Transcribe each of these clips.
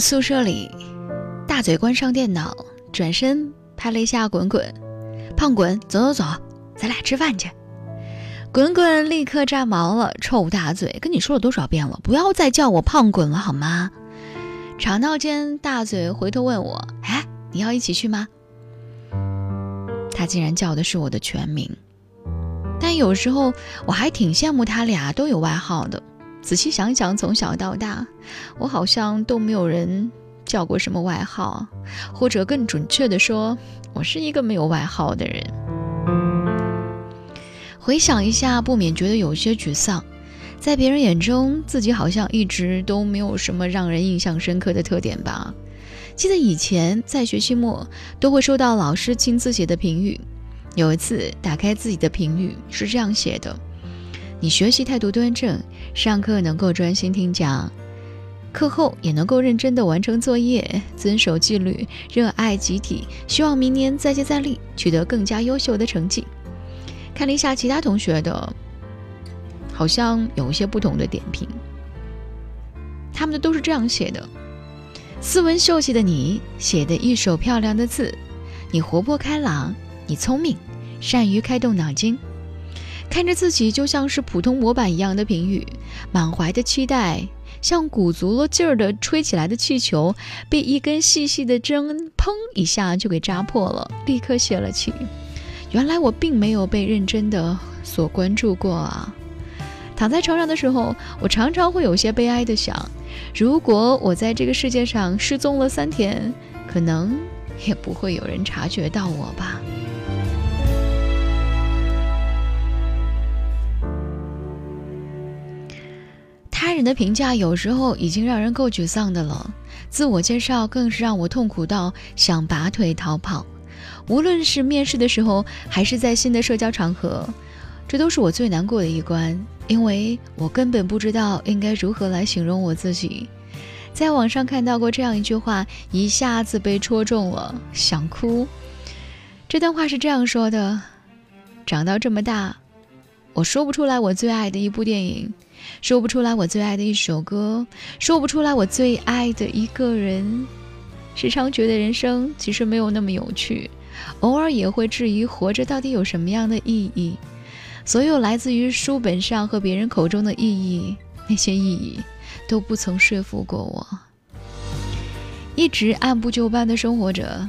宿舍里，大嘴关上电脑，转身拍了一下滚滚，胖滚，走走走，咱俩吃饭去。滚滚立刻炸毛了，臭大嘴，跟你说了多少遍了，不要再叫我胖滚了好吗？吵闹间，大嘴回头问我：“哎，你要一起去吗？”他竟然叫的是我的全名，但有时候我还挺羡慕他俩都有外号的。仔细想想，从小到大，我好像都没有人叫过什么外号，或者更准确的说，我是一个没有外号的人。回想一下，不免觉得有些沮丧。在别人眼中，自己好像一直都没有什么让人印象深刻的特点吧。记得以前在学期末都会收到老师亲自写的评语，有一次打开自己的评语是这样写的：“你学习态度端正，上课能够专心听讲，课后也能够认真的完成作业，遵守纪律，热爱集体，希望明年再接再厉，取得更加优秀的成绩。”看了一下其他同学的，好像有一些不同的点评，他们的都是这样写的。斯文秀气的你写的一手漂亮的字，你活泼开朗，你聪明，善于开动脑筋，看着自己就像是普通模板一样的评语，满怀的期待，像鼓足了劲儿的吹起来的气球，被一根细细的针砰一下就给扎破了，立刻泄了气。原来我并没有被认真的所关注过啊。躺在床上的时候，我常常会有些悲哀的想。如果我在这个世界上失踪了三天，可能也不会有人察觉到我吧。人的评价有时候已经让人够沮丧的了，自我介绍更是让我痛苦到想拔腿逃跑。无论是面试的时候，还是在新的社交场合，这都是我最难过的一关。因为我根本不知道应该如何来形容我自己，在网上看到过这样一句话，一下子被戳中了，想哭。这段话是这样说的：长到这么大，我说不出来我最爱的一部电影，说不出来我最爱的一首歌，说不出来我最爱的一个人。时常觉得人生其实没有那么有趣，偶尔也会质疑活着到底有什么样的意义。所有来自于书本上和别人口中的意义，那些意义都不曾说服过我。一直按部就班的生活着，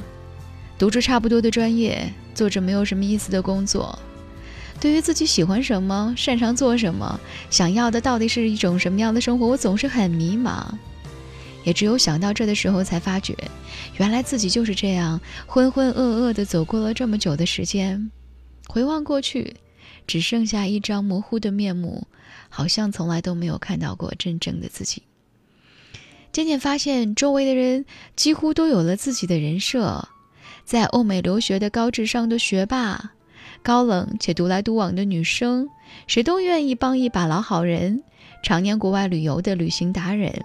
读着差不多的专业，做着没有什么意思的工作。对于自己喜欢什么、擅长做什么、想要的到底是一种什么样的生活，我总是很迷茫。也只有想到这的时候，才发觉，原来自己就是这样浑浑噩噩地走过了这么久的时间。回望过去。只剩下一张模糊的面目，好像从来都没有看到过真正的自己。渐渐发现，周围的人几乎都有了自己的人设：在欧美留学的高智商的学霸，高冷且独来独往的女生，谁都愿意帮一把老好人，常年国外旅游的旅行达人。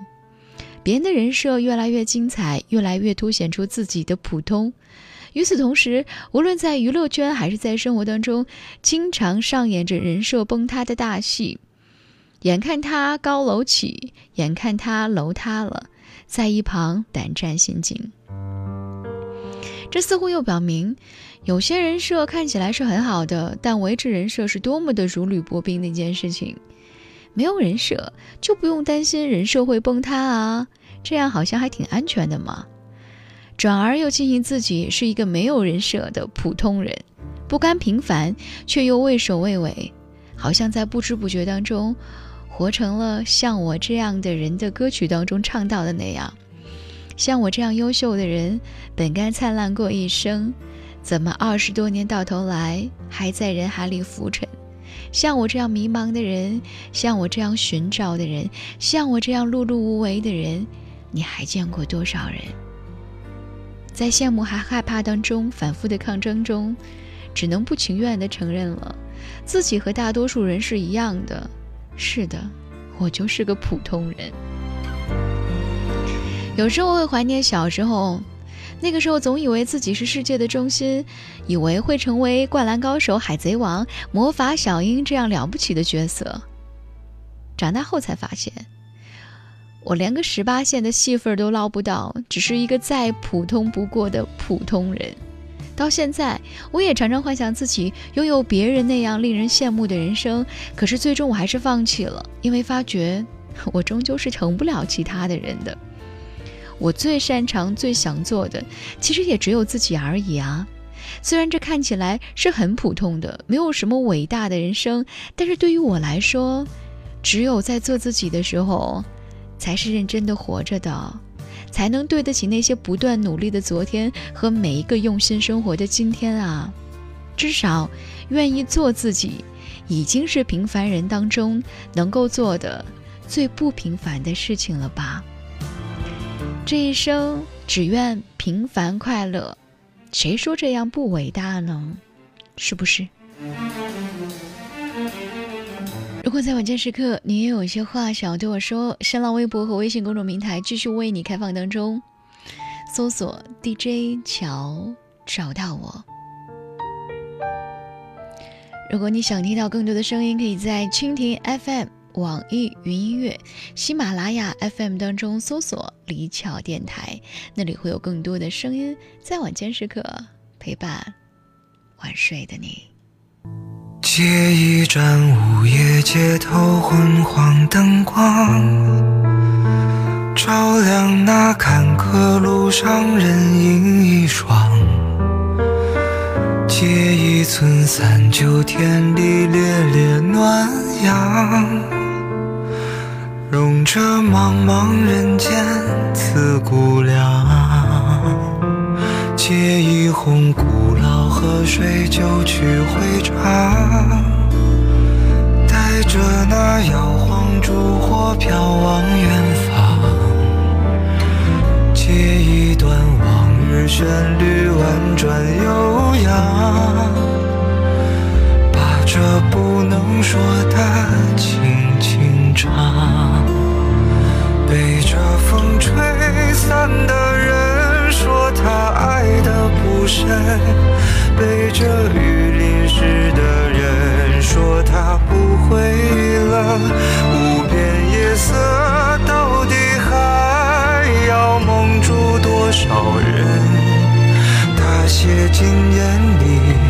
别人的人设越来越精彩，越来越凸显出自己的普通。与此同时，无论在娱乐圈还是在生活当中，经常上演着人设崩塌的大戏。眼看他高楼起，眼看他楼塌了，在一旁胆战心惊。这似乎又表明，有些人设看起来是很好的，但维持人设是多么的如履薄冰的一件事情。没有人设，就不用担心人设会崩塌啊，这样好像还挺安全的嘛。转而又庆幸自己是一个没有人设的普通人，不甘平凡，却又畏首畏尾，好像在不知不觉当中，活成了像我这样的人的歌曲当中唱到的那样：像我这样优秀的人，本该灿烂过一生，怎么二十多年到头来还在人海里浮沉？像我这样迷茫的人，像我这样寻找的人，像我这样碌碌无为的人，你还见过多少人？在羡慕还害怕当中反复的抗争中，只能不情愿地承认了，自己和大多数人是一样的。是的，我就是个普通人。有时候会怀念小时候，那个时候总以为自己是世界的中心，以为会成为灌篮高手、海贼王、魔法小樱这样了不起的角色。长大后才发现。我连个十八线的戏份都捞不到，只是一个再普通不过的普通人。到现在，我也常常幻想自己拥有别人那样令人羡慕的人生，可是最终我还是放弃了，因为发觉我终究是成不了其他的人的。我最擅长、最想做的，其实也只有自己而已啊。虽然这看起来是很普通的，没有什么伟大的人生，但是对于我来说，只有在做自己的时候，才是认真的活着的。才能对得起那些不断努力的昨天和每一个用心生活的今天啊！至少，愿意做自己，已经是平凡人当中能够做的最不平凡的事情了吧？这一生只愿平凡快乐，谁说这样不伟大呢？是不是？如果在晚间时刻，你也有一些话想要对我说，新浪微博和微信公众平台继续为你开放当中，搜索 DJ 乔找到我。如果你想听到更多的声音，可以在蜻蜓 FM、网易云音乐、喜马拉雅 FM 当中搜索李巧电台，那里会有更多的声音在晚间时刻陪伴晚睡的你。借一盏午夜街头昏黄灯光，照亮那坎坷路上人影一双。借一寸三九天里烈烈暖阳，容这茫茫人间刺骨凉。借一泓古老河水，就去回肠，带着那摇晃烛火飘往远方。借一段往日旋律，婉转悠扬，把这不能说的轻轻唱。被这风吹散的人。说他爱的不深，被这雨淋湿的人说他不会冷。无边夜色到底还要蒙住多少人？他写进眼里。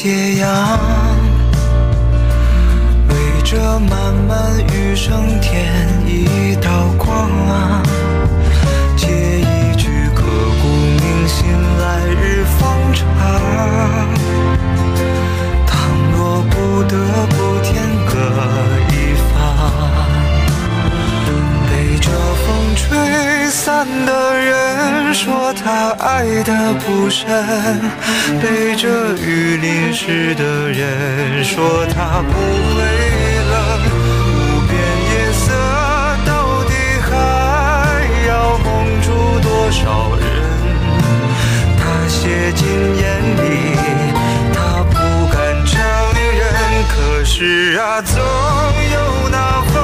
斜阳，为这漫漫余生添一道光啊！借一句刻骨铭心，来日方长。倘若不得不天各一方，被这风吹散的人，说他爱得不深。这雨淋湿的人？说他不会冷，无边夜色到底还要蒙住多少人？他写进眼里，他不敢承认。可是啊，总有那风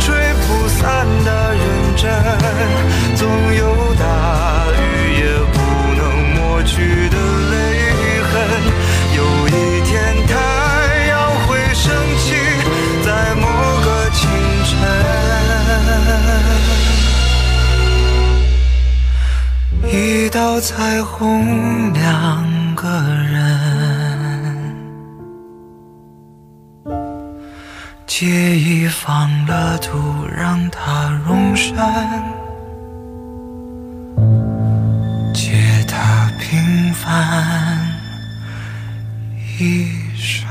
吹不散的认真，总有彩虹，两个人，借一方乐土，让它容身，借他平凡一生。